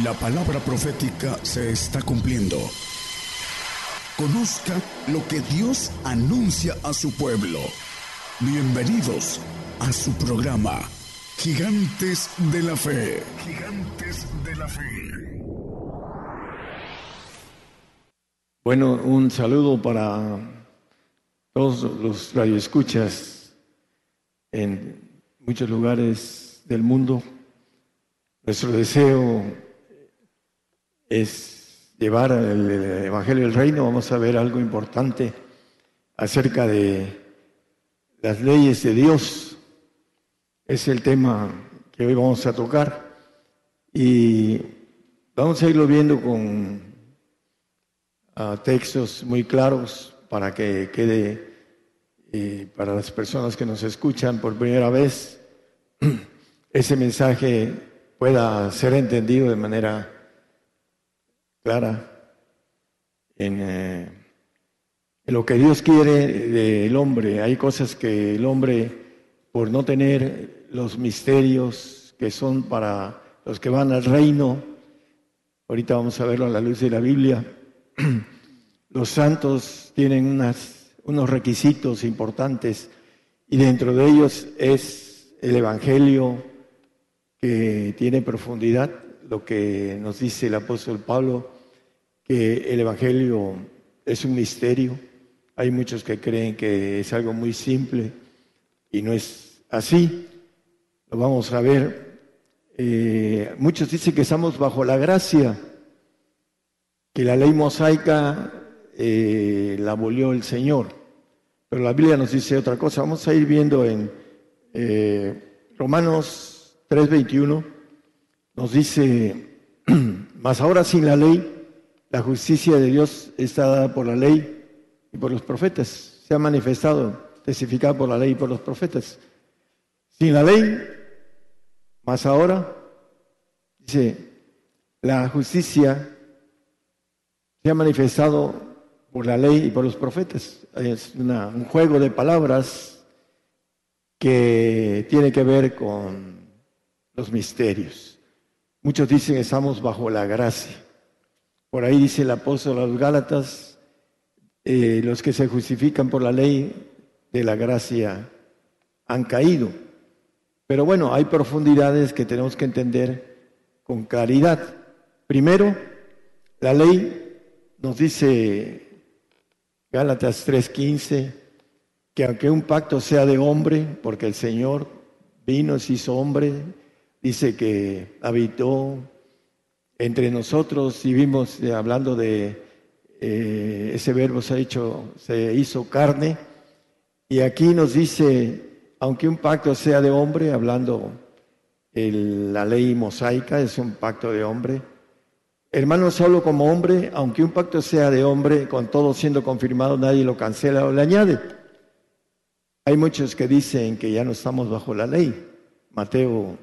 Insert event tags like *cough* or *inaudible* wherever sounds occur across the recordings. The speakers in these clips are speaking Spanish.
La palabra profética se está cumpliendo. Conozca lo que Dios anuncia a su pueblo. Bienvenidos a su programa, Gigantes de la Fe. Gigantes de la Fe. Bueno, un saludo para todos los radioescuchas en muchos lugares del mundo. Nuestro deseo es llevar el Evangelio del Reino, vamos a ver algo importante acerca de las leyes de Dios. Es el tema que hoy vamos a tocar y vamos a irlo viendo con ah, textos muy claros para que quede para las personas que nos escuchan por primera vez, *clears throat* ese mensaje pueda ser entendido de manera clara eh, en, lo que Dios quiere del hombre. Hay cosas que el hombre, por no tener los misterios que son para los que van al reino, ahorita vamos a verlo a la luz de la Biblia, *clears throat* los santos tienen unas, unos requisitos importantes y dentro de ellos es el Evangelio que tiene profundidad, lo que nos dice el apóstol Pablo, que el Evangelio es un misterio. Hay muchos que creen que es algo muy simple y no es así. Lo vamos a ver. Eh, muchos dicen que estamos bajo la gracia, que la ley mosaica eh, la abolió el Señor. Pero la Biblia nos dice otra cosa. Vamos a ir viendo en eh, Romanos 3:21. Nos dice, *clears throat* mas ahora sin la ley la justicia de Dios está dada por la ley y por los profetas. Se ha manifestado, testificado por la ley y por los profetas. Sin la ley, más ahora, dice, la justicia se ha manifestado por la ley y por los profetas. Es un juego de palabras que tiene que ver con los misterios. Muchos dicen estamos bajo la gracia. Por ahí dice el apóstol a los Gálatas, eh, los que se justifican por la ley de la gracia han caído. Pero bueno, hay profundidades que tenemos que entender con claridad. Primero, la ley nos dice Gálatas 3:15 que aunque un pacto sea de hombre, porque el Señor vino, se hizo hombre, dice que habitó entre nosotros y vimos eh, hablando de eh, ese verbo se ha se hizo carne, y aquí nos dice, aunque un pacto sea de hombre, hablando la ley mosaica es un pacto de hombre, hermano solo como hombre, aunque un pacto sea de hombre, con todo siendo confirmado, nadie lo cancela o le añade. Hay muchos que dicen que ya no estamos bajo la ley. Mateo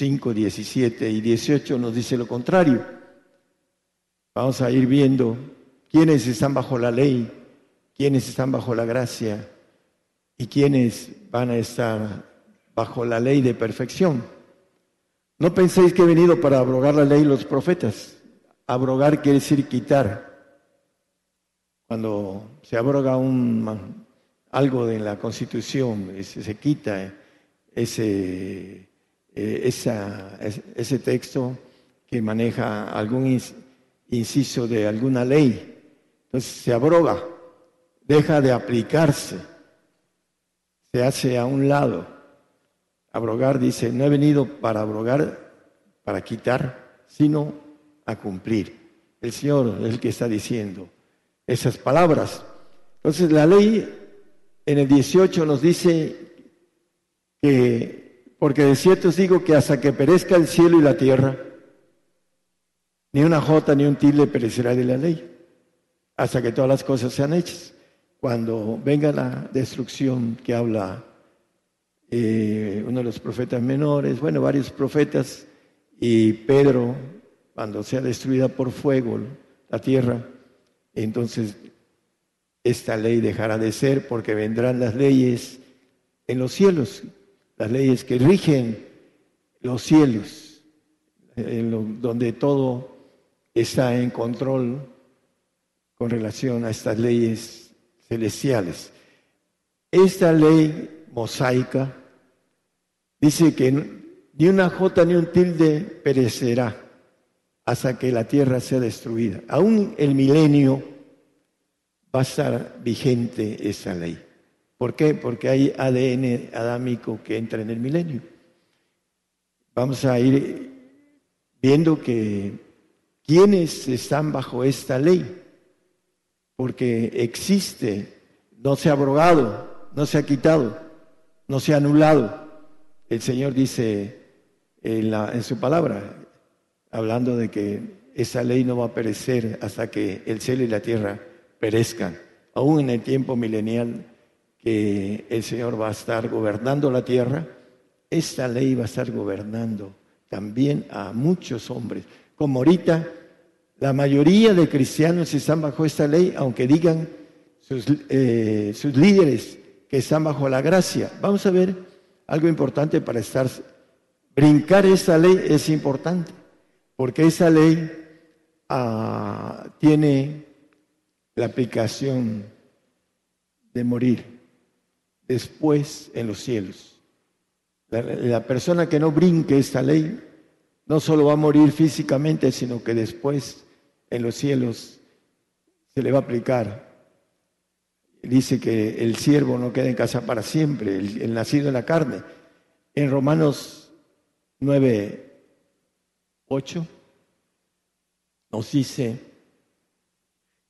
5, 17 y 18 nos dice lo contrario. Vamos a ir viendo quiénes están bajo la ley, quiénes están bajo la gracia y quiénes van a estar bajo la ley de perfección. No penséis que he venido para abrogar la ley y los profetas. Abrogar quiere decir quitar. Cuando se abroga un, algo de la Constitución, se quita ese eh, ese texto que maneja algún inciso de alguna ley. Entonces se abroga, deja de aplicarse, se hace a un lado. Abrogar dice, no he venido para abrogar, para quitar, sino a cumplir. El Señor es el que está diciendo esas palabras. Entonces la ley en el 18 nos dice que porque de cierto os digo que hasta que perezca el cielo y la tierra, ni una jota ni un tilde perecerá de la ley, hasta que todas las cosas sean hechas. Cuando venga la destrucción que habla eh, uno de los profetas menores, bueno, varios profetas, y Pedro, cuando sea destruida por fuego la tierra, entonces esta ley dejará de ser porque vendrán las leyes en los cielos, las leyes que rigen los cielos, donde todo está en control con relación a estas leyes celestiales. Esta ley mosaica dice que ni una jota ni un tilde perecerá hasta que la tierra sea destruida. Aún el milenio va a estar vigente esa ley. ¿Por qué? Porque hay ADN adámico que entra en el milenio. Vamos a ir viendo que quienes están bajo esta ley, porque existe, no se ha abrogado, no se ha quitado, no se ha anulado. El Señor dice en, en su palabra, hablando de que esa ley no va a perecer hasta que el cielo y la tierra perezcan, aún en el tiempo milenial que el Señor va a estar gobernando la tierra, esta ley va a estar gobernando también a muchos hombres. Como ahorita la mayoría de cristianos están bajo esta ley, aunque digan sus, eh, sus líderes que están bajo la gracia. Vamos a ver algo importante para estar. Brincar esa ley es importante, porque esa ley ah, tiene la aplicación de morir después en los cielos. La, persona que no brinque esta ley no solo va a morir físicamente, sino que después en los cielos se le va a aplicar. Dice que el siervo no queda en casa para siempre, el, nacido en la carne. En Romanos 9, 8 nos dice,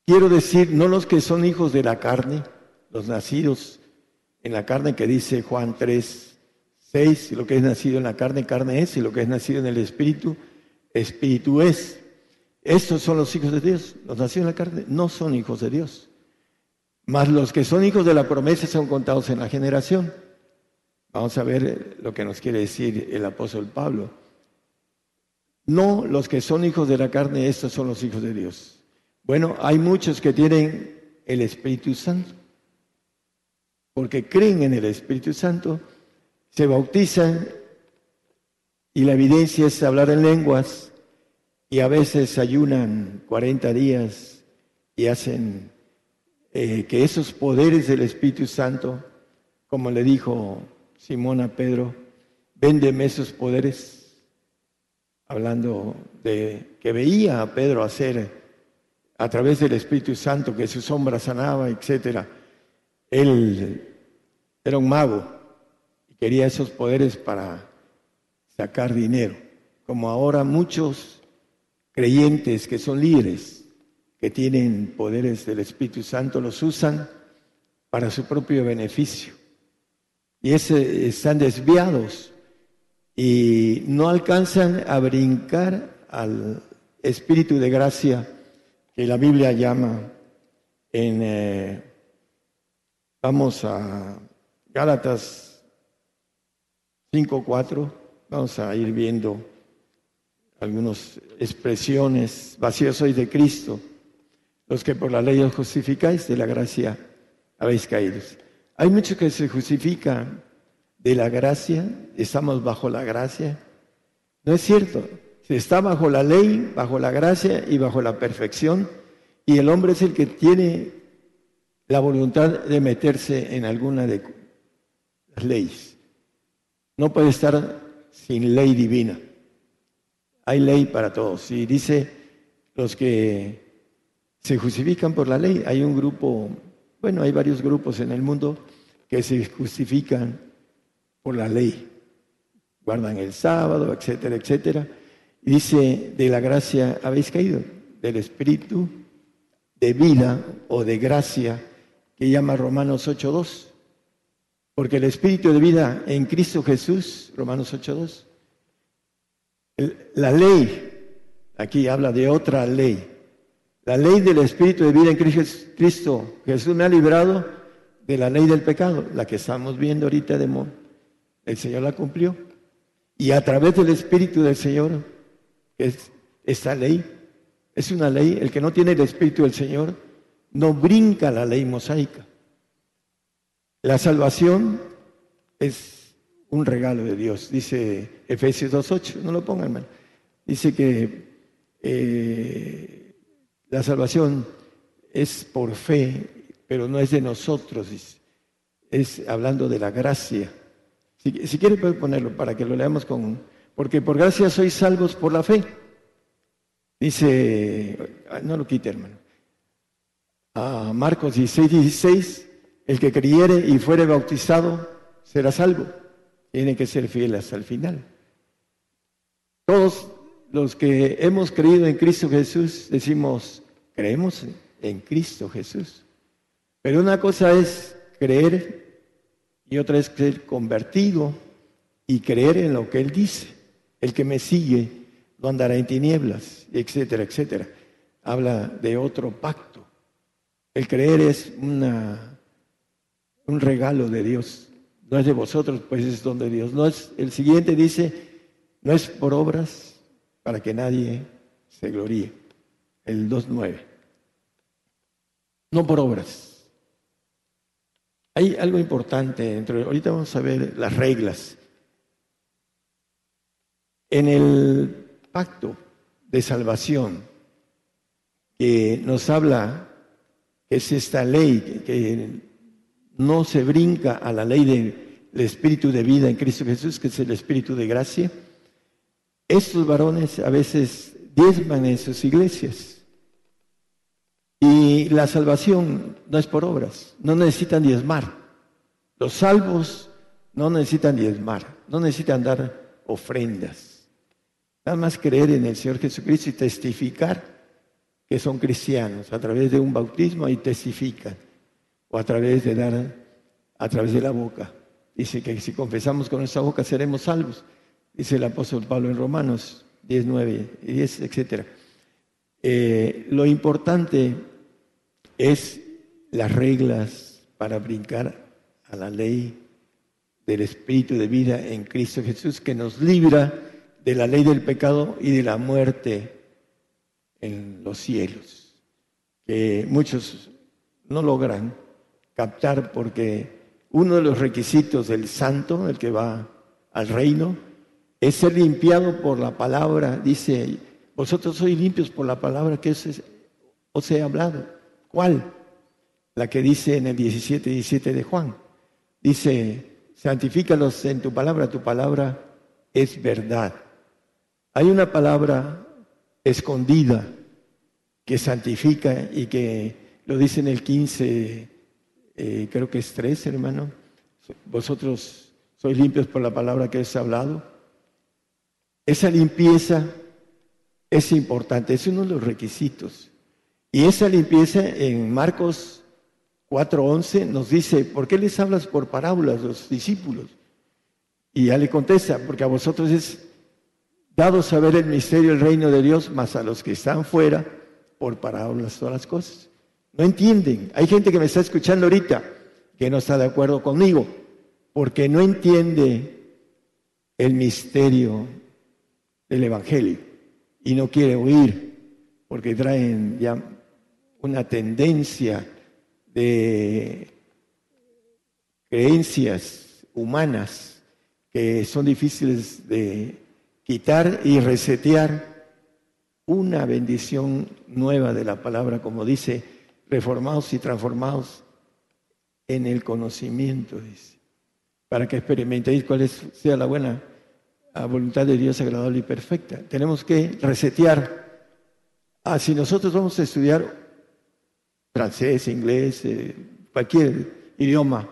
quiero decir, no los que son hijos de la carne, los nacidos en la carne que dice Juan 3, Seis, lo que es nacido en la carne, carne es, y lo que es nacido en el espíritu, espíritu es. Estos son los hijos de Dios. Los nacidos en la carne no son hijos de Dios. Mas los que son hijos de la promesa son contados en la generación. Vamos a ver lo que nos quiere decir el apóstol Pablo. No los que son hijos de la carne, estos son los hijos de Dios. Bueno, hay muchos que tienen el Espíritu Santo, porque creen en el Espíritu Santo se bautizan y la evidencia es hablar en lenguas y a veces ayunan 40 días y hacen eh, que esos poderes del Espíritu Santo, como le dijo Simón a Pedro, véndeme esos poderes, hablando de que veía a Pedro hacer a través del Espíritu Santo que su sombra sanaba, etcétera. Él era un mago quería esos poderes para sacar dinero, como ahora muchos creyentes que son líderes, que tienen poderes del Espíritu Santo, los usan para su propio beneficio. Y ese, están desviados y no alcanzan a brincar al Espíritu de gracia que la Biblia llama en, eh, vamos a Gálatas 5.4, vamos a ir viendo algunas expresiones. Vacíos sois de Cristo, los que por la ley os justificáis, de la gracia habéis caído. Hay muchos que se justifican de la gracia, estamos bajo la gracia. No es cierto, se está bajo la ley, bajo la gracia y bajo la perfección, y el hombre es el que tiene la voluntad de meterse en alguna de las leyes. No puede estar sin ley divina. Hay ley para todos. Y dice los que se justifican por la ley. Hay un grupo, bueno, hay varios grupos en el mundo que se justifican por la ley. Guardan el sábado, etcétera, etcétera. Y dice, de la gracia habéis caído, del espíritu de vida o de gracia que llama Romanos 8.2. Porque el espíritu de vida en Cristo Jesús, Romanos 8.2, la ley, aquí habla de otra ley, la ley del espíritu de vida en Cristo Jesús me ha librado de la ley del pecado, la que estamos viendo ahorita de Mon. El Señor la cumplió. Y a través del espíritu del Señor, es esta ley, es una ley, el que no tiene el espíritu del Señor no brinca la ley mosaica. La salvación es un regalo de Dios, dice Efesios 2.8, no lo pongan, hermano. dice que eh, la salvación es por fe, pero no es de nosotros, es hablando de la gracia. Si, si quiere puede ponerlo para que lo leamos con... Porque por gracia sois salvos por la fe. Dice, no lo quite hermano. A Marcos 16, 16, el que creyere y fuere bautizado será salvo. Tiene que ser fiel hasta el final. Todos los que hemos creído en Cristo Jesús decimos, creemos en Cristo Jesús. Pero una cosa es creer y otra es ser convertido y creer en lo que Él dice. El que me sigue no andará en tinieblas, etcétera, etcétera. Habla de otro pacto. El creer es una, un regalo de Dios. No es de vosotros, pues es donde Dios. No es, el siguiente dice, no es por obras para que nadie se gloríe. El 2.9 no por obras. Hay algo importante dentro. Ahorita vamos a ver las reglas. En el pacto de salvación que nos habla, es esta ley que no se brinca a la ley del espíritu de vida en Cristo Jesús, que es el espíritu de gracia, estos varones a veces diezman en sus iglesias y la salvación no es por obras, no necesitan diezmar. Los salvos no necesitan diezmar, no necesitan dar ofrendas. Nada más creer en el Señor Jesucristo y testificar que son cristianos. A través de un bautismo y testifican. O a través de dar, a través de la boca. Dice que si confesamos con nuestra boca seremos salvos. Dice el apóstol Pablo en Romanos 10, 9 y 10, etc. Eh, lo importante es las reglas para brincar a la ley del Espíritu de vida en Cristo Jesús que nos libra de la ley del pecado y de la muerte en los cielos, que muchos no logran captar porque uno de los requisitos del santo, el que va al reino, es ser limpiado por la palabra. Dice, vosotros sois limpios por la palabra que os he hablado. ¿Cuál? La que dice en el 17, 17 de Juan. Dice, santifícalos en tu palabra, tu palabra es verdad. Hay una palabra escondida que santifica y que lo dice en el 15, eh, creo que es 3, hermano. Vosotros sois limpios por la palabra que os he hablado. Esa limpieza es importante, es uno de los requisitos. Y esa limpieza en Marcos 4:11 nos dice, ¿por qué les hablas por parábolas los discípulos? Y ya le contesta, porque a vosotros es dado saber el misterio del reino de Dios, más a los que están fuera, por parábolas todas las cosas. No entienden. Hay gente que me está escuchando ahorita que no está de acuerdo conmigo, porque no entiende el misterio del Evangelio y no quiere oír, porque traen ya una tendencia de creencias humanas que son difíciles de quitar y resetear una bendición nueva de la palabra, como dice, reformados y transformados en el conocimiento, para que experimentéis cuál sea la buena voluntad de Dios agradable y perfecta. Tenemos que resetear. Ah, si nosotros vamos a estudiar francés, inglés, eh, cualquier idioma,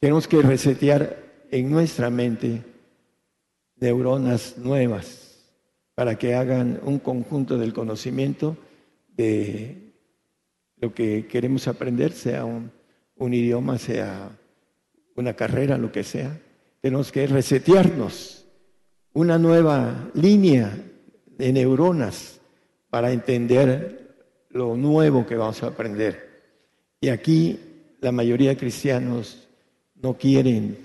tenemos que resetear en nuestra mente neuronas nuevas para que hagan un conjunto del conocimiento de lo que queremos aprender, sea un, idioma, sea una carrera, lo que sea. Tenemos que resetearnos una nueva línea de neuronas para entender lo nuevo que vamos a aprender. Y aquí la mayoría de cristianos no quieren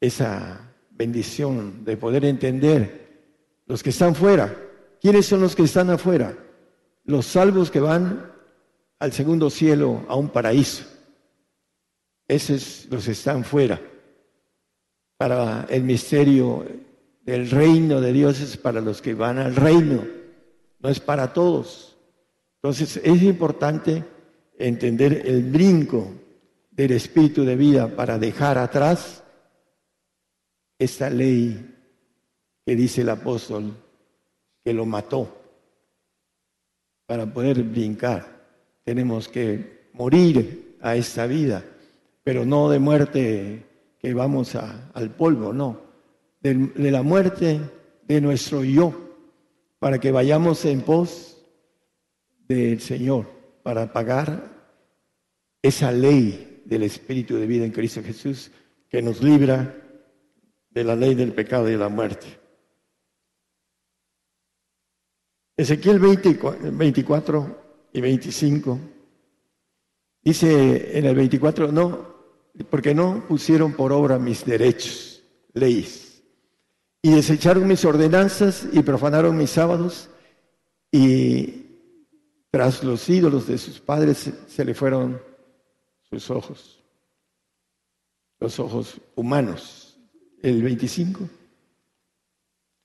esa bendición de poder entender los que están fuera. ¿Quiénes son los que están afuera? Los salvos que van al segundo cielo, a un paraíso. Esos los están fuera para el misterio del reino de Dios es para los que van al reino, no es para todos. Entonces es importante entender el brinco del espíritu de vida para dejar atrás esta ley que dice el apóstol que lo mató. Para poder brincar tenemos que morir a esta vida, pero no de muerte que vamos al polvo, no, de, de la muerte de nuestro yo, para que vayamos en pos del Señor, para pagar esa ley del Espíritu de vida en Cristo Jesús que nos libra de la ley del pecado y de la muerte. Ezequiel 24 y 25 dice en el 24, no, porque no pusieron por obra mis derechos, leyes, y desecharon mis ordenanzas y profanaron mis sábados, y tras los ídolos de sus padres se le fueron sus ojos, los ojos humanos. El 25.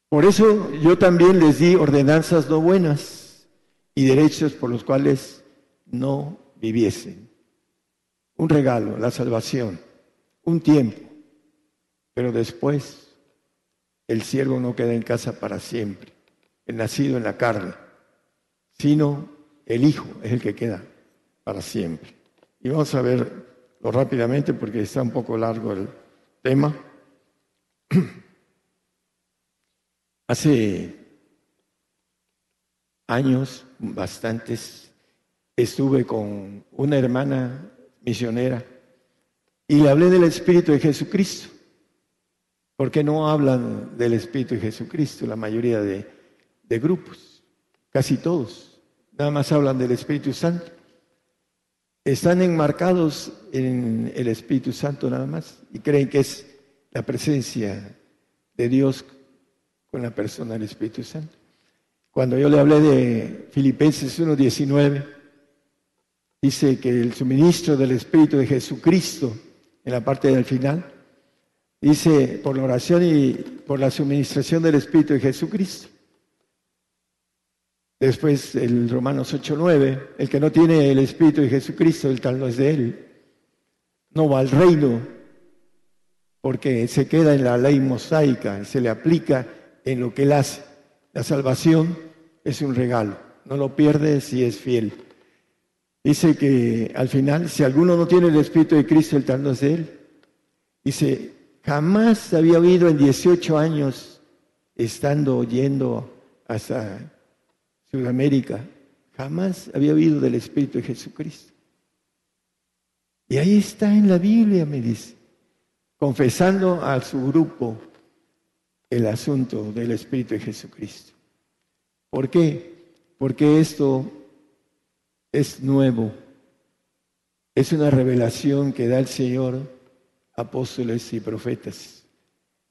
Por eso yo también les di ordenanzas no buenas y derechos por los cuales no viviesen. Un regalo, la salvación, un tiempo, pero después el siervo no queda en casa para siempre, el nacido en la carne, sino el Hijo es el que queda para siempre. Y vamos a verlo rápidamente porque está un poco largo el tema. *clears throat* Hace años, bastantes, estuve con una hermana misionera y le hablé del Espíritu de Jesucristo. Porque no hablan del Espíritu de Jesucristo la mayoría de, de grupos? Casi todos. Nada más hablan del Espíritu Santo. Están enmarcados en el Espíritu Santo nada más y creen que es la presencia de Dios con la persona del Espíritu Santo. Cuando yo le hablé de Filipenses 1.19, dice que el suministro del Espíritu de Jesucristo, en la parte del final, dice por la oración y por la suministración del Espíritu de Jesucristo. Después el Romanos 8.9, el que no tiene el Espíritu de Jesucristo, el tal no es de él. No va al reino, porque se queda en la ley mosaica, se le aplica en lo que Él hace. La salvación es un regalo, no lo pierde si es fiel. Dice que al final, si alguno no tiene el Espíritu de Cristo, el tal no es de Él. Dice, jamás había oído en 18 años, estando yendo hasta Sudamérica, jamás había oído del Espíritu de Jesucristo. Y ahí está en la Biblia, me dice, confesando a su grupo el asunto del Espíritu de Jesucristo. ¿Por qué? Porque esto es nuevo. Es una revelación que da el Señor apóstoles y profetas.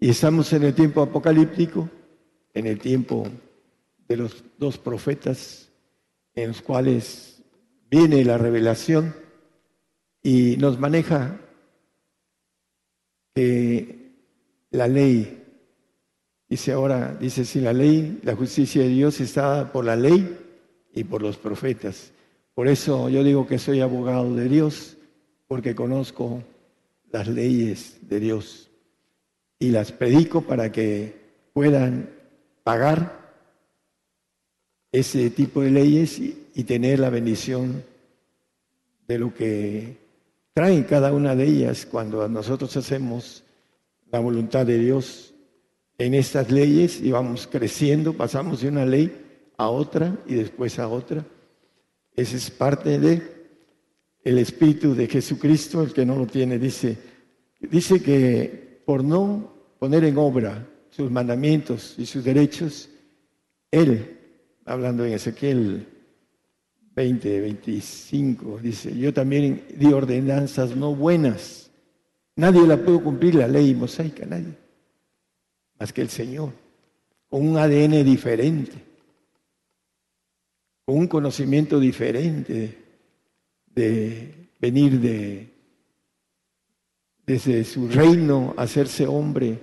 Y estamos en el tiempo apocalíptico, en el tiempo de los dos profetas, en los cuales viene la revelación y nos maneja la ley Dice ahora, dice, si la ley, la justicia de Dios está por la ley y por los profetas. Por eso yo digo que soy abogado de Dios, porque conozco las leyes de Dios y las predico para que puedan pagar ese tipo de leyes y tener la bendición de lo que traen cada una de ellas cuando nosotros hacemos la voluntad de Dios en estas leyes y vamos creciendo, pasamos de una ley a otra y después a otra. Esa es parte de el espíritu de Jesucristo, el que no lo tiene dice dice que por no poner en obra sus mandamientos y sus derechos, él hablando en Ezequiel 20, 25, dice, yo también di ordenanzas no buenas. Nadie la pudo cumplir, la ley mosaica, nadie más que el Señor, con un ADN diferente, con un conocimiento diferente de venir de desde su reino, hacerse hombre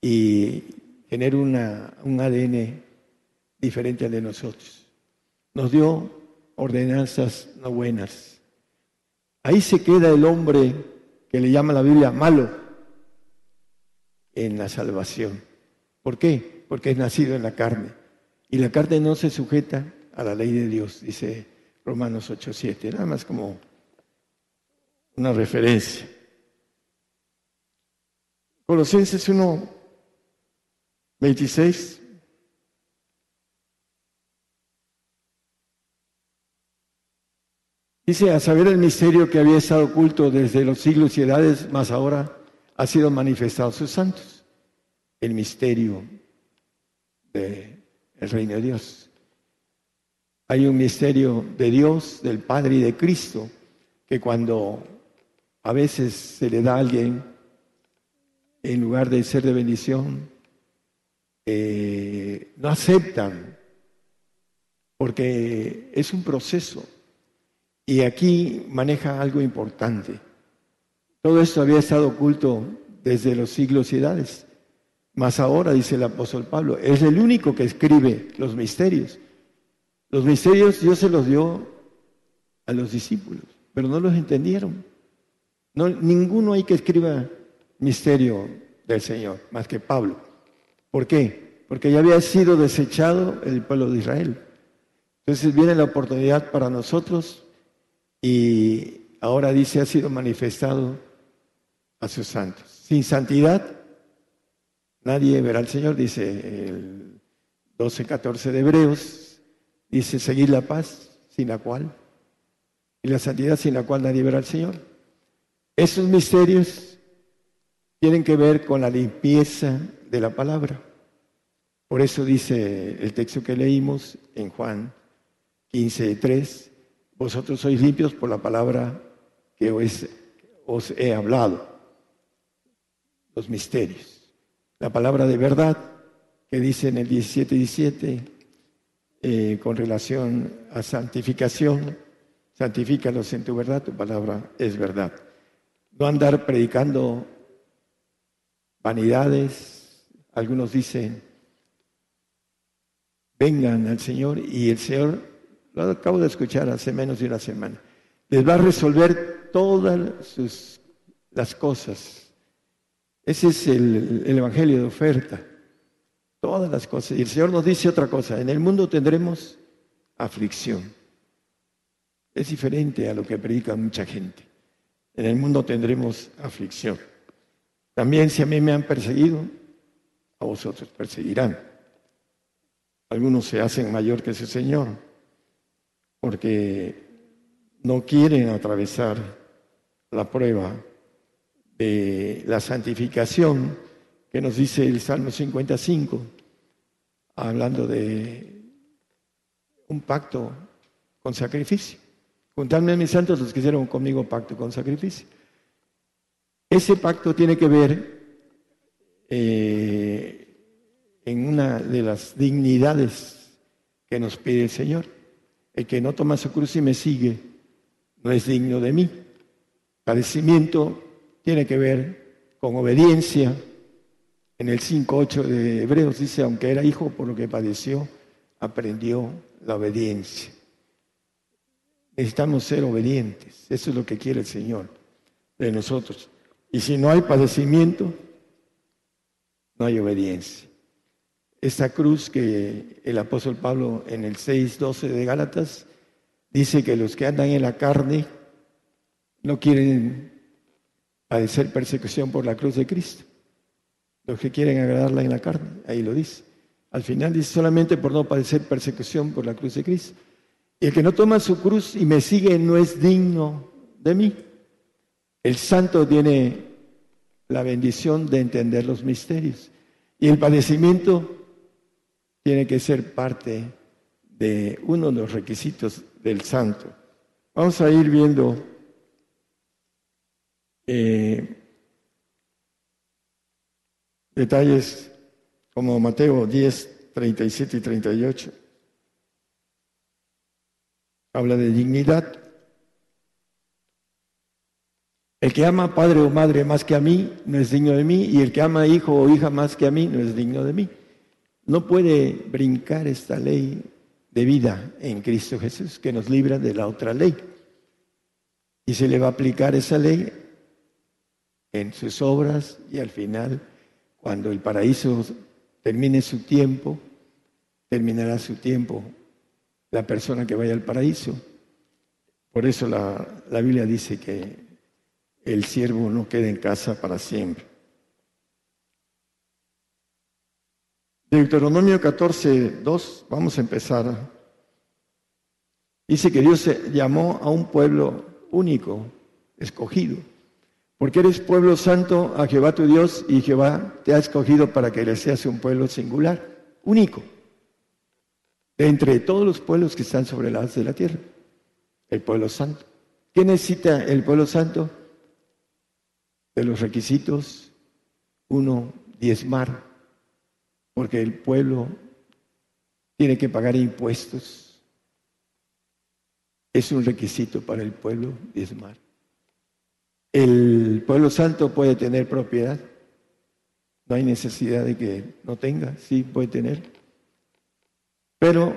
y tener una, un ADN diferente al de nosotros. Nos dio ordenanzas no buenas. Ahí se queda el hombre que le llama la Biblia malo en la salvación. ¿Por qué? Porque es nacido en la carne. Y la carne no se sujeta a la ley de Dios, dice Romanos 8:7. Nada más como una referencia. Colosenses 1, 26. Dice, a saber el misterio que había estado oculto desde los siglos y edades, más ahora ha sido manifestado a sus santos. El misterio del reino de Dios. Hay un misterio de Dios, del Padre y de Cristo, que cuando a veces se le da a alguien, en lugar de ser de bendición, eh, no aceptan, porque es un proceso. Y aquí maneja algo importante. Todo esto había estado oculto desde los siglos y edades. Mas ahora, dice el apóstol Pablo, es el único que escribe los misterios. Los misterios Dios se los dio a los discípulos, pero no los entendieron. No, ninguno hay que escriba misterio del Señor, más que Pablo. ¿Por qué? Porque ya había sido desechado el pueblo de Israel. Entonces viene la oportunidad para nosotros y ahora dice ha sido manifestado a sus santos. Sin santidad nadie verá al Señor, dice el 12-14 de Hebreos, dice seguir la paz sin la cual y la santidad sin la cual nadie verá al Señor. Esos misterios tienen que ver con la limpieza de la palabra. Por eso dice el texto que leímos en Juan 15, 3, vosotros sois limpios por la palabra que os, he hablado, los misterios. La palabra de verdad que dice en el 17, 17, eh, con relación a santificación, santifícalos en tu verdad, tu palabra es verdad. No andar predicando vanidades. Algunos dicen, vengan al Señor y el Señor, lo acabo de escuchar hace menos de una semana, les va a resolver todas las cosas. Ese es el, el Evangelio de oferta. Todas las cosas. Y el Señor nos dice otra cosa, en el mundo tendremos aflicción. Es diferente a lo que predica mucha gente. En el mundo tendremos aflicción. También si a mí me han perseguido, a vosotros perseguirán. Algunos se hacen mayor que ese Señor porque no quieren atravesar la prueba de la santificación que nos dice el Salmo 55, hablando de un pacto con sacrificio. Contadme a mis santos los que hicieron conmigo pacto con sacrificio. Ese pacto tiene que ver eh, en una de las dignidades que nos pide el Señor. El que no toma su cruz y me sigue no es digno de mí. Padecimiento tiene que ver con obediencia. En el 5.8 de Hebreos dice, aunque era hijo por lo que padeció, aprendió la obediencia. Necesitamos ser obedientes. Eso es lo que quiere el Señor de nosotros. Y si no hay padecimiento, no hay obediencia. Esta cruz que el apóstol Pablo en el 6.12 de Gálatas dice que los que andan en la carne no quieren padecer persecución por la cruz de Cristo. Los que quieren agradarla en la carne, ahí lo dice. Al final dice solamente por no padecer persecución por la cruz de Cristo. Y el que no toma su cruz y me sigue no es digno de mí. El santo tiene la bendición de entender los misterios. Y el padecimiento tiene que ser parte de uno de los requisitos del santo. Vamos a ir viendo eh, detalles como Mateo 10, 37 y 38 habla de dignidad. El que ama padre o madre más que a mí no es digno de mí, y el que ama hijo o hija más que a mí no es digno de mí. No puede brincar esta ley de vida en Cristo Jesús que nos libra de la otra ley. Y se le va a aplicar esa ley en sus obras y al final, cuando el paraíso termine su tiempo, terminará su tiempo la persona que vaya al paraíso. Por eso la, la Biblia dice que el siervo no queda en casa para siempre. Deuteronomio 14, 2, vamos a empezar. Dice que Dios llamó a un pueblo único, escogido, porque eres pueblo santo a Jehová tu Dios y Jehová te ha escogido para que le seas un pueblo singular, único, de entre todos los pueblos que están sobre la haz de la tierra, el pueblo santo. ¿Qué necesita el pueblo santo? De los requisitos, uno, diezmar, porque el pueblo tiene que pagar impuestos. Es un requisito para el pueblo diezmar. El pueblo santo puede tener propiedad. No hay necesidad de que no tenga, sí puede tener. Pero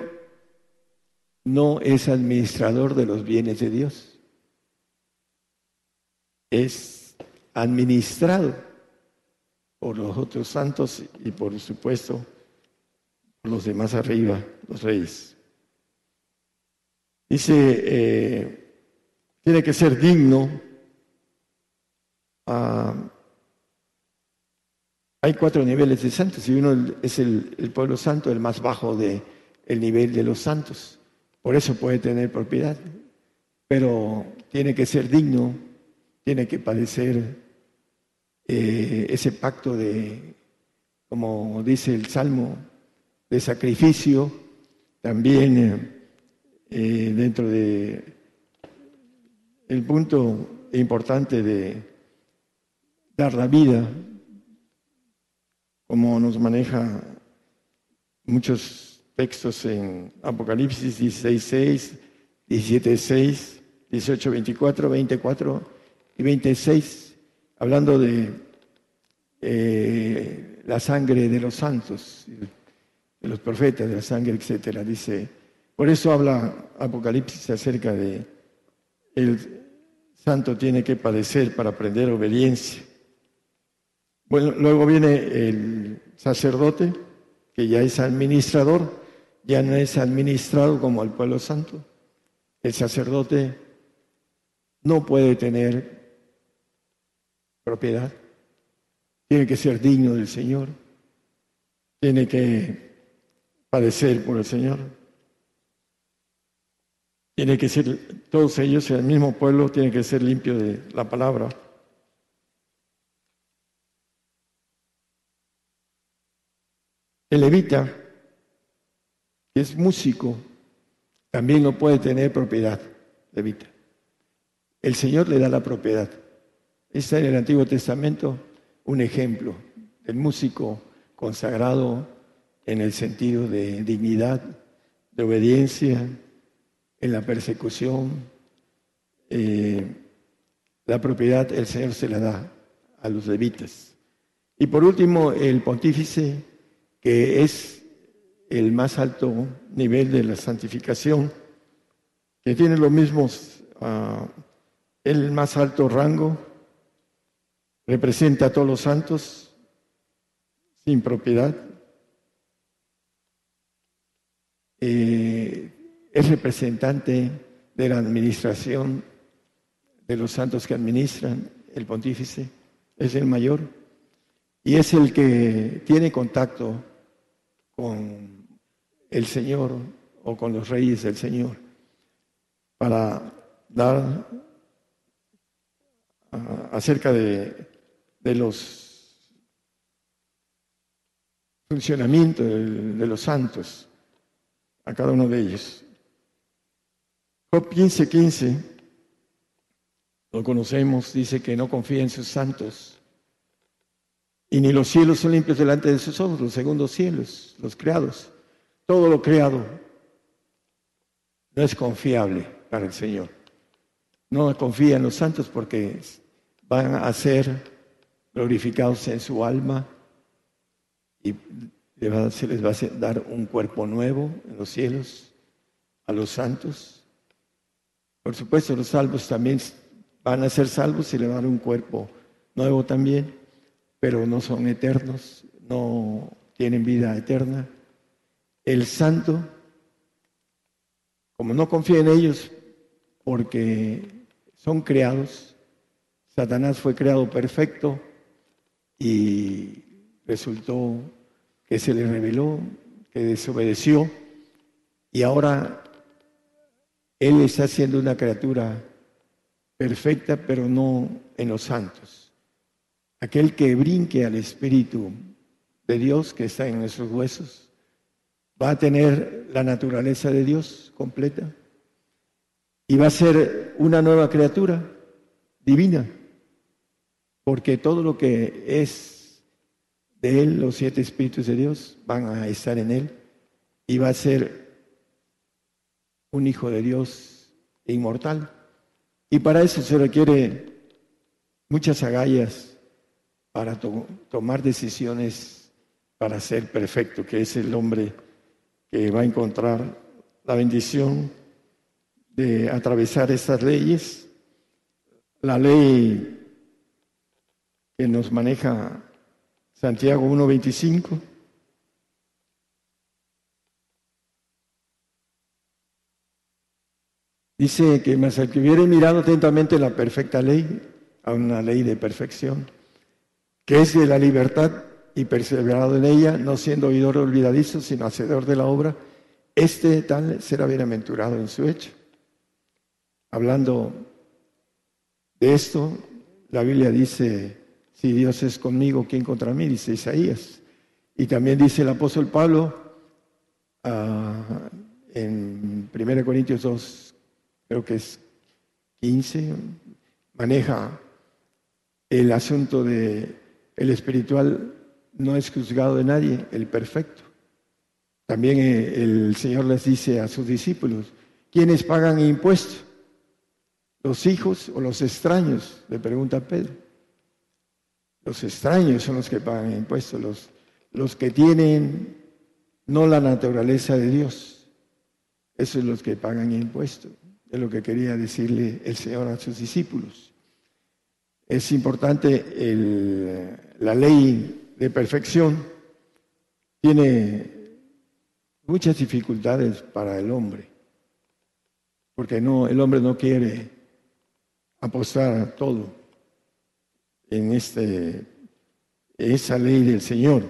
no es administrador de los bienes de Dios. Es administrado por los otros santos y por supuesto por los demás arriba, los reyes. Dice, eh, tiene que ser digno. Ah, hay cuatro niveles de santos y uno es el, pueblo santo, el más bajo del el nivel de los santos. Por eso puede tener propiedad, pero tiene que ser digno, tiene que padecer eh, ese pacto de, como dice el Salmo, de sacrificio, también eh, eh, dentro de el punto importante de dar la vida, como nos maneja muchos textos en Apocalipsis 16.6, 17.6, 18.24, 24 y 26 hablando de eh, la sangre de los santos, de los profetas, de la sangre, etcétera. Dice, por eso habla Apocalipsis acerca de el santo tiene que padecer para aprender obediencia. Bueno, luego viene el sacerdote, que ya es administrador, ya no es administrado como el pueblo santo. El sacerdote no puede tener propiedad. Tiene que ser digno del Señor. Tiene que padecer por el Señor. Tiene que ser, todos ellos, el mismo pueblo, tiene que ser limpio de la palabra. El levita, que es músico, también no puede tener propiedad, levita. El Señor le da la propiedad. Está en el Antiguo Testamento un ejemplo del músico consagrado en el sentido de dignidad, de obediencia, en la persecución. Eh, la propiedad el Señor se la da a los levitas. Y por último, el pontífice, que es el más alto nivel de la santificación, que tiene los mismos, uh, el más alto rango, representa a todos los santos sin propiedad. Eh, es representante de la administración de los santos que administran el pontífice, es el mayor y es el que tiene contacto con el Señor o con los reyes del Señor para dar ah, acerca de de los funcionamientos de, los santos, a cada uno de ellos. Job 15, 15, lo conocemos, dice que no confía en sus santos, y ni los cielos son limpios delante de sus ojos, los segundos cielos, los creados. Todo lo creado no es confiable para el Señor. No confía en los santos porque van a ser glorificados en su alma y se les va a dar un cuerpo nuevo en los cielos a los santos. Por supuesto, los salvos también van a ser salvos y le van a dar un cuerpo nuevo también, pero no son eternos, no tienen vida eterna. El santo, como no confía en ellos porque son creados, Satanás fue creado perfecto y resultó que se le reveló, que desobedeció y ahora él está siendo una criatura perfecta, pero no en los santos. Aquel que brinque al Espíritu de Dios que está en nuestros huesos va a tener la naturaleza de Dios completa y va a ser una nueva criatura divina, porque todo lo que es de Él, los siete espíritus de Dios, van a estar en Él y va a ser un hijo de Dios inmortal. Y para eso se requiere muchas agallas para tomar decisiones para ser perfecto, que es el hombre que va a encontrar la bendición de atravesar estas leyes. La ley que nos maneja Santiago 1.25 Dice que más el que hubiere mirado atentamente la perfecta ley, a una ley de perfección, que es de la libertad y perseverado en ella, no siendo oidor olvidadizo, sino hacedor de la obra, este tal será bienaventurado en su hecho. Hablando de esto, la Biblia dice, si Dios es conmigo, ¿quién contra mí? Dice Isaías. Y también dice el apóstol Pablo ah, en 1 Corintios 2, creo que es 15, maneja el asunto de el espiritual no es juzgado de nadie, el perfecto. También eh, el Señor les dice a sus discípulos, ¿quiénes pagan impuestos? ¿Los hijos o los extraños? Le pregunta Pedro. Los extraños son los que pagan impuestos, los, los que tienen no la naturaleza de Dios. Esos son los que pagan impuestos. Es lo que quería decirle el Señor a sus discípulos. Es importante la ley de perfección. Tiene muchas dificultades para el hombre, porque no, el hombre no quiere apostar todo en este, esa ley del Señor.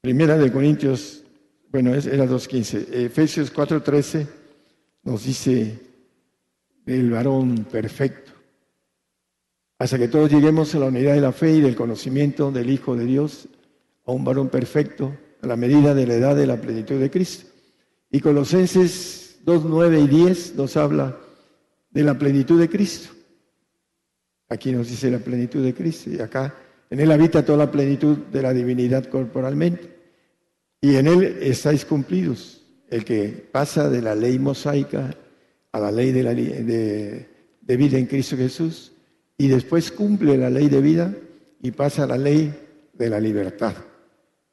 Primera de Corintios, bueno, era 2.15, Efesios 4.13 nos dice el varón perfecto, hasta que todos lleguemos a la unidad de la fe y del conocimiento del Hijo de Dios, a un varón perfecto, a la medida de la edad de la plenitud de Cristo. Y Colosenses 2, 9 y 10 nos habla de la plenitud de Cristo. Aquí nos dice la plenitud de Cristo y acá en Él habita toda la plenitud de la divinidad corporalmente. Y en Él estáis cumplidos el que pasa de la ley mosaica a la ley de, vida en Cristo Jesús y después cumple la ley de vida y pasa a la ley de la libertad,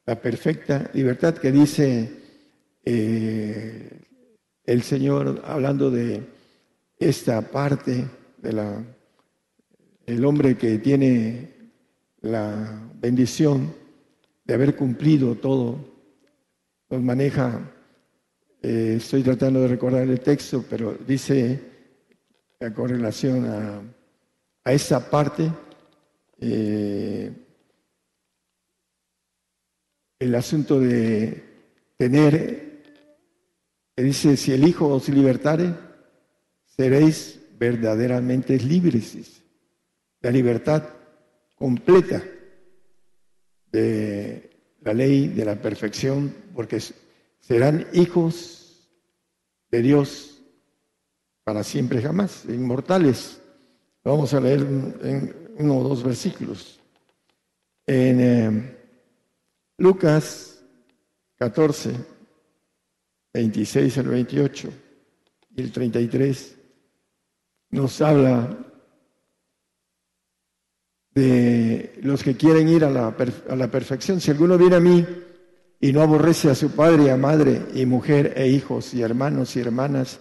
la perfecta libertad que dice eh, el Señor hablando de esta parte de la el hombre que tiene la bendición de haber cumplido todo, nos maneja eh, estoy tratando de recordar el texto, pero dice con relación a, a esa parte, eh, el asunto de tener, que dice, si el Hijo os libertare, seréis verdaderamente libres. La libertad completa de la ley de la perfección, porque serán hijos de Dios para siempre jamás, inmortales. Vamos a leer en uno o dos versículos. En eh, Lucas 14, 26 al 28 y el 33 nos habla de los que quieren ir a la, a la perfección. Si alguno viene a mí y no aborrece a su padre y a madre y mujer e hijos y hermanos y hermanas,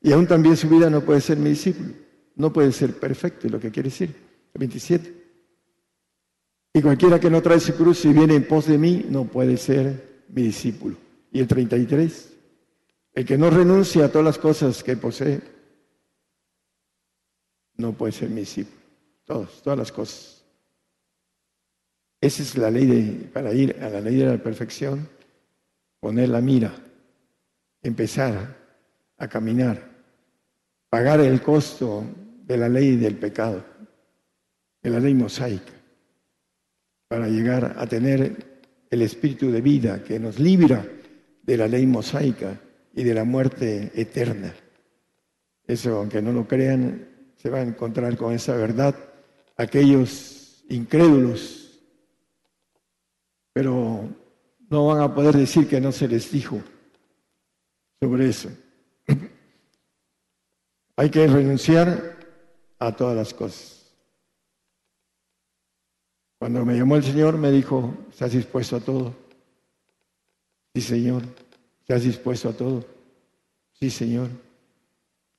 y aún también su vida no puede ser mi discípulo, no puede ser perfecto, es lo que quiere decir. 27. Y cualquiera que no trae su cruz y viene en pos de mí, no puede ser mi discípulo. Y el 33. El que no renuncia a todas las cosas que posee, no puede ser mi discípulo. Todas, todas las cosas. Esa es la ley de, para ir a la ley de la perfección, poner la mira, empezar a caminar, pagar el costo de la ley del pecado, de la ley mosaica, para llegar a tener el espíritu de vida que nos libra de la ley mosaica y de la muerte eterna. Eso, aunque no lo crean, se va a encontrar con esa verdad aquellos incrédulos, pero no van a poder decir que no se les dijo sobre eso. *clears throat* Hay que renunciar a todas las cosas. Cuando me llamó el Señor me dijo, ¿estás dispuesto a todo? Sí, Señor. ¿Estás dispuesto a todo? Sí, Señor.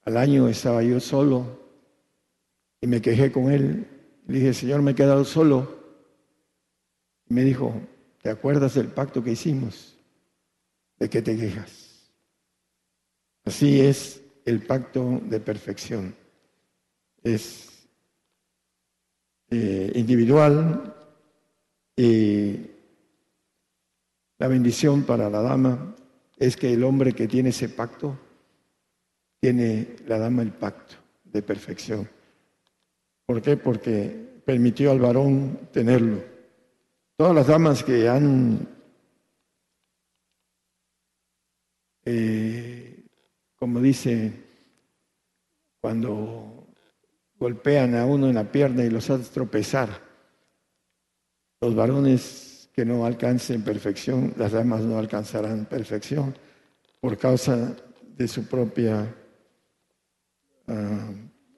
Al año estaba yo solo y me quejé con él. Le dije, Señor, me he quedado solo. Y me dijo, ¿te acuerdas del pacto que hicimos? ¿De qué te quejas? Así es el pacto de perfección. Es eh, individual y la bendición para la dama es que el hombre que tiene ese pacto, tiene la dama el pacto de perfección. ¿Por qué? Porque permitió al varón tenerlo. Todas las damas que han, eh, como dice, cuando golpean a uno en la pierna y los hacen tropezar, los varones que no alcancen perfección, las damas no alcanzarán perfección por causa de su propia, ah,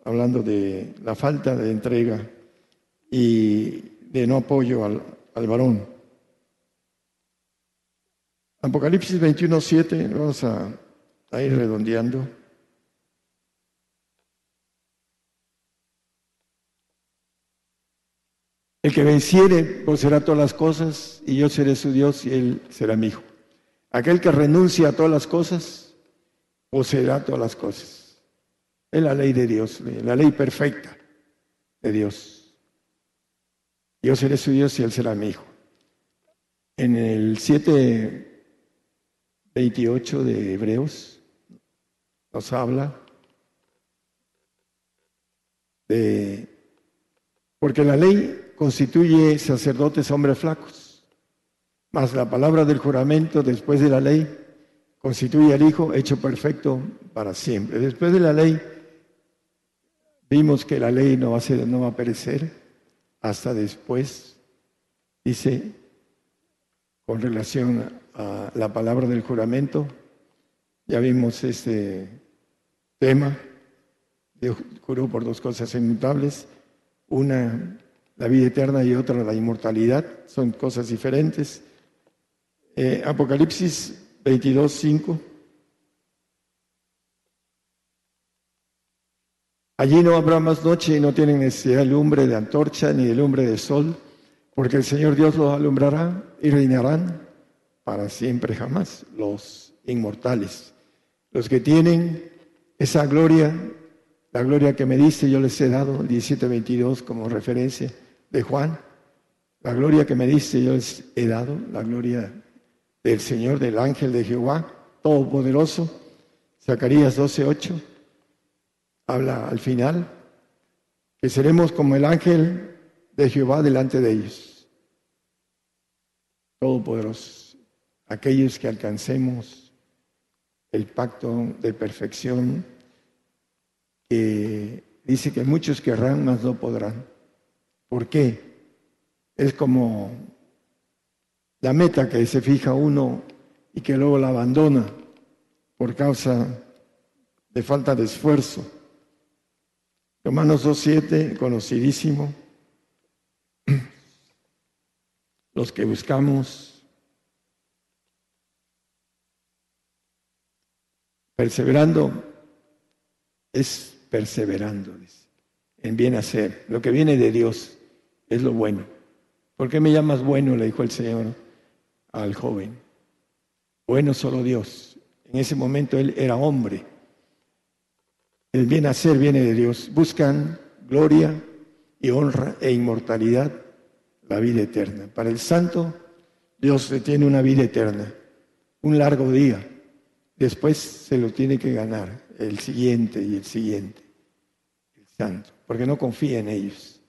hablando de la falta de entrega y de no apoyo al, varón. Apocalipsis 21, 7, vamos a ir redondeando. El que venciere poseerá todas las cosas y yo seré su Dios y él será mi hijo. Aquel que renuncia a todas las cosas poseerá todas las cosas. Es la ley de Dios, la ley perfecta de Dios. Yo seré su Dios y él será mi hijo. En el 7.28 de Hebreos nos habla de, porque la ley constituye sacerdotes hombres flacos. Mas la palabra del juramento después de la ley constituye al Hijo hecho perfecto para siempre. Después de la ley vimos que la ley no va a, ser, no va a perecer hasta después, dice, con relación a la palabra del juramento, ya vimos este tema, Dios juró por dos cosas inmutables, una la vida eterna y otra la inmortalidad, son cosas diferentes. Eh, Apocalipsis 22, 5. Allí no habrá más noche y no tienen necesidad de lumbre de antorcha ni de lumbre de sol, porque el Señor Dios los alumbrará y reinarán para siempre jamás, los inmortales. Los que tienen esa gloria, la gloria que me diste, yo les he dado, 17.22 como referencia de Juan, la gloria que me diste yo les he dado, la gloria del Señor, del ángel de Jehová, todopoderoso. Zacarías 12:8 habla al final que seremos como el ángel de Jehová delante de ellos. Todopoderosos, aquellos que alcancemos el pacto de perfección que dice que muchos querrán, mas no podrán. ¿Por qué? Es como la meta que se fija uno y que luego la abandona por causa de falta de esfuerzo. Romanos 2.7, conocidísimo. Los que buscamos perseverando es perseverando en bien hacer. Lo que viene de Dios es lo bueno. ¿Por qué me llamas bueno? Le dijo el Señor al joven. Bueno solo Dios. En ese momento él era hombre el bien hacer viene de Dios. Buscan gloria y honra e inmortalidad, la vida eterna. Para el santo, Dios le tiene una vida eterna, un largo día. Después se lo tiene que ganar el siguiente y el siguiente, el santo, porque no confía en ellos.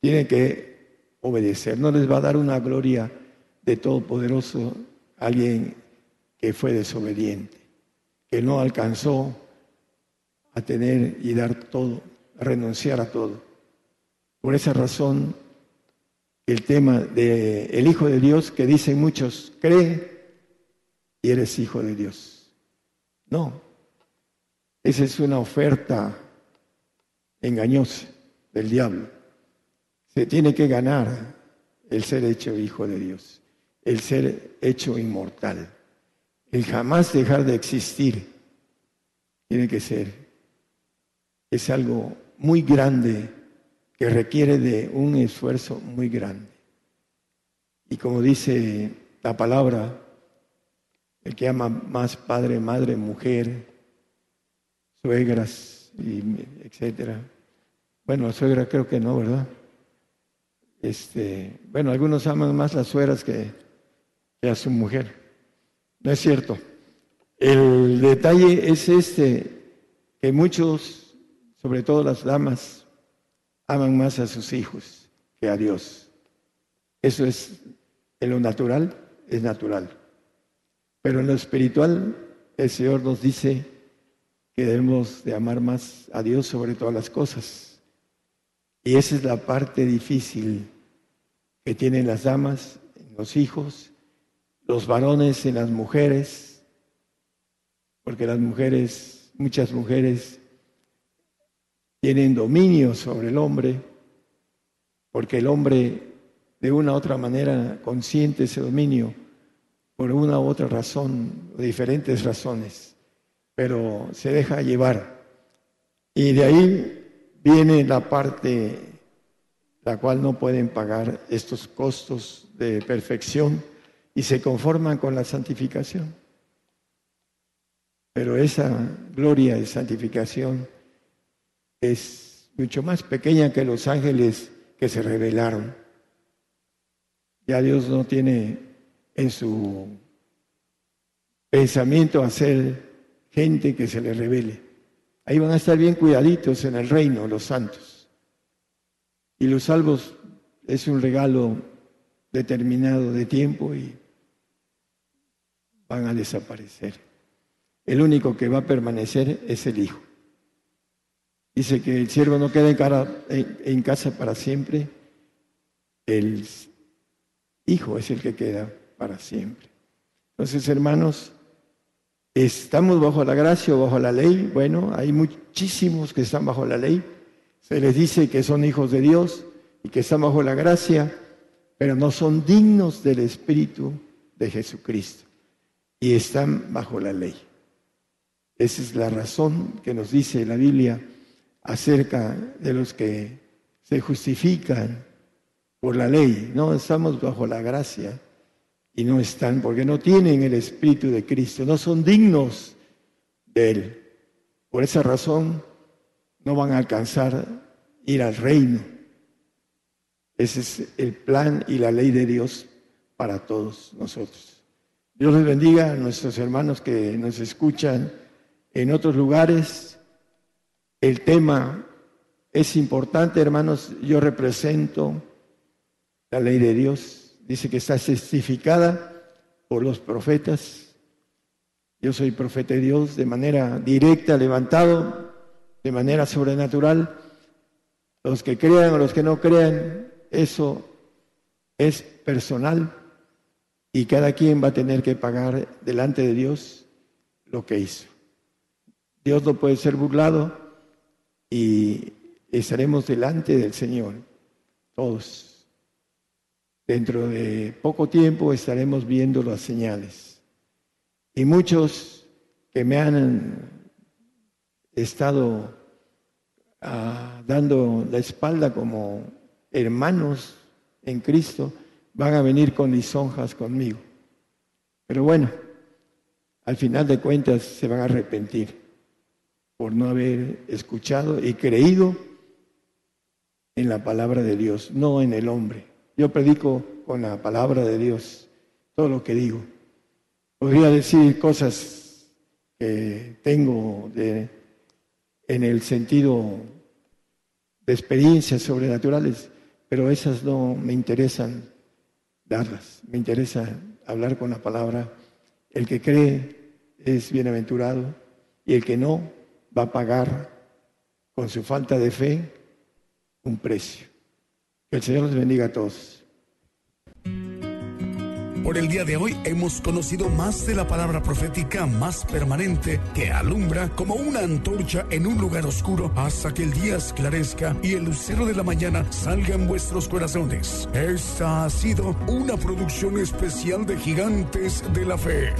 Tiene que obedecer. No les va a dar una gloria de Todopoderoso a alguien que fue desobediente, que no alcanzó a tener y dar todo, a renunciar a todo. Por esa razón, el tema el Hijo de Dios, que dicen muchos, cree y eres hijo de Dios. No, esa es una oferta engañosa del diablo. Se tiene que ganar el ser hecho hijo de Dios, el ser hecho inmortal, el jamás dejar de existir. Tiene que ser. Es algo muy grande que requiere de un esfuerzo muy grande. Y como dice la palabra, el que ama más padre, madre, mujer, suegras, y etcétera. Bueno, la suegra creo que no, ¿verdad? Este, bueno, algunos aman más las suegras que, que a su mujer. No es cierto. El detalle es este, que muchos, sobre todo las damas, aman más a sus hijos que a Dios. Eso es, en lo natural, es natural. Pero en lo espiritual, el Señor nos dice que debemos de amar más a Dios sobre todas las cosas. Y esa es la parte difícil que tienen las damas, los hijos, los varones en las mujeres, porque las mujeres, muchas mujeres tienen dominio sobre el hombre, porque el hombre de una u otra manera consiente ese dominio por una u otra razón, diferentes razones, pero se deja llevar. Y de ahí viene la parte la cual no pueden pagar estos costos de perfección y se conforman con la santificación. Pero esa gloria de santificación es mucho más pequeña que los ángeles que se revelaron. Ya Dios no tiene en su pensamiento hacer gente que se le revele. Ahí van a estar bien cuidaditos en el reino los santos. Y los salvos es un regalo determinado de tiempo y van a desaparecer. El único que va a permanecer es el Hijo. Dice que el siervo no queda en, casa para siempre, el Hijo es el que queda para siempre. Entonces, hermanos, estamos bajo la gracia o bajo la ley. Bueno, hay muchísimos que están bajo la ley. Se les dice que son hijos de Dios y que están bajo la gracia, pero no son dignos del Espíritu de Jesucristo y están bajo la ley. Esa es la razón que nos dice la Biblia acerca de los que se justifican por la ley. No estamos bajo la gracia y no están porque no tienen el Espíritu de Cristo, no son dignos de Él. Por esa razón no van a alcanzar ir al reino. Ese es el plan y la ley de Dios para todos nosotros. Dios les bendiga a nuestros hermanos que nos escuchan en otros lugares. El tema es importante, hermanos. Yo represento la ley de Dios. Dice que está testificada por los profetas. Yo soy profeta de Dios de manera directa, levantado, de manera sobrenatural. Los que crean o los que no crean, eso es personal y cada quien va a tener que pagar delante de Dios lo que hizo. Dios no puede ser burlado y estaremos delante del Señor, todos. Dentro de poco tiempo estaremos viendo las señales. Y muchos que me han estado ah, dando la espalda como hermanos en Cristo, van a venir con lisonjas conmigo. Pero bueno, al final de cuentas se van a arrepentir por no haber escuchado y creído en la palabra de Dios, no en el hombre. Yo predico con la palabra de Dios todo lo que digo. Podría decir cosas que tengo de, en el sentido de experiencias sobrenaturales, pero esas no me interesan darlas. Me interesa hablar con la palabra. El que cree es bienaventurado y el que no va a pagar con su falta de fe un precio. Que el Señor los bendiga a todos. Por el día de hoy hemos conocido más de la palabra profética más permanente que alumbra como una antorcha en un lugar oscuro hasta que el día esclarezca y el lucero de la mañana salga en vuestros corazones. Esta ha sido una producción especial de Gigantes de la Fe.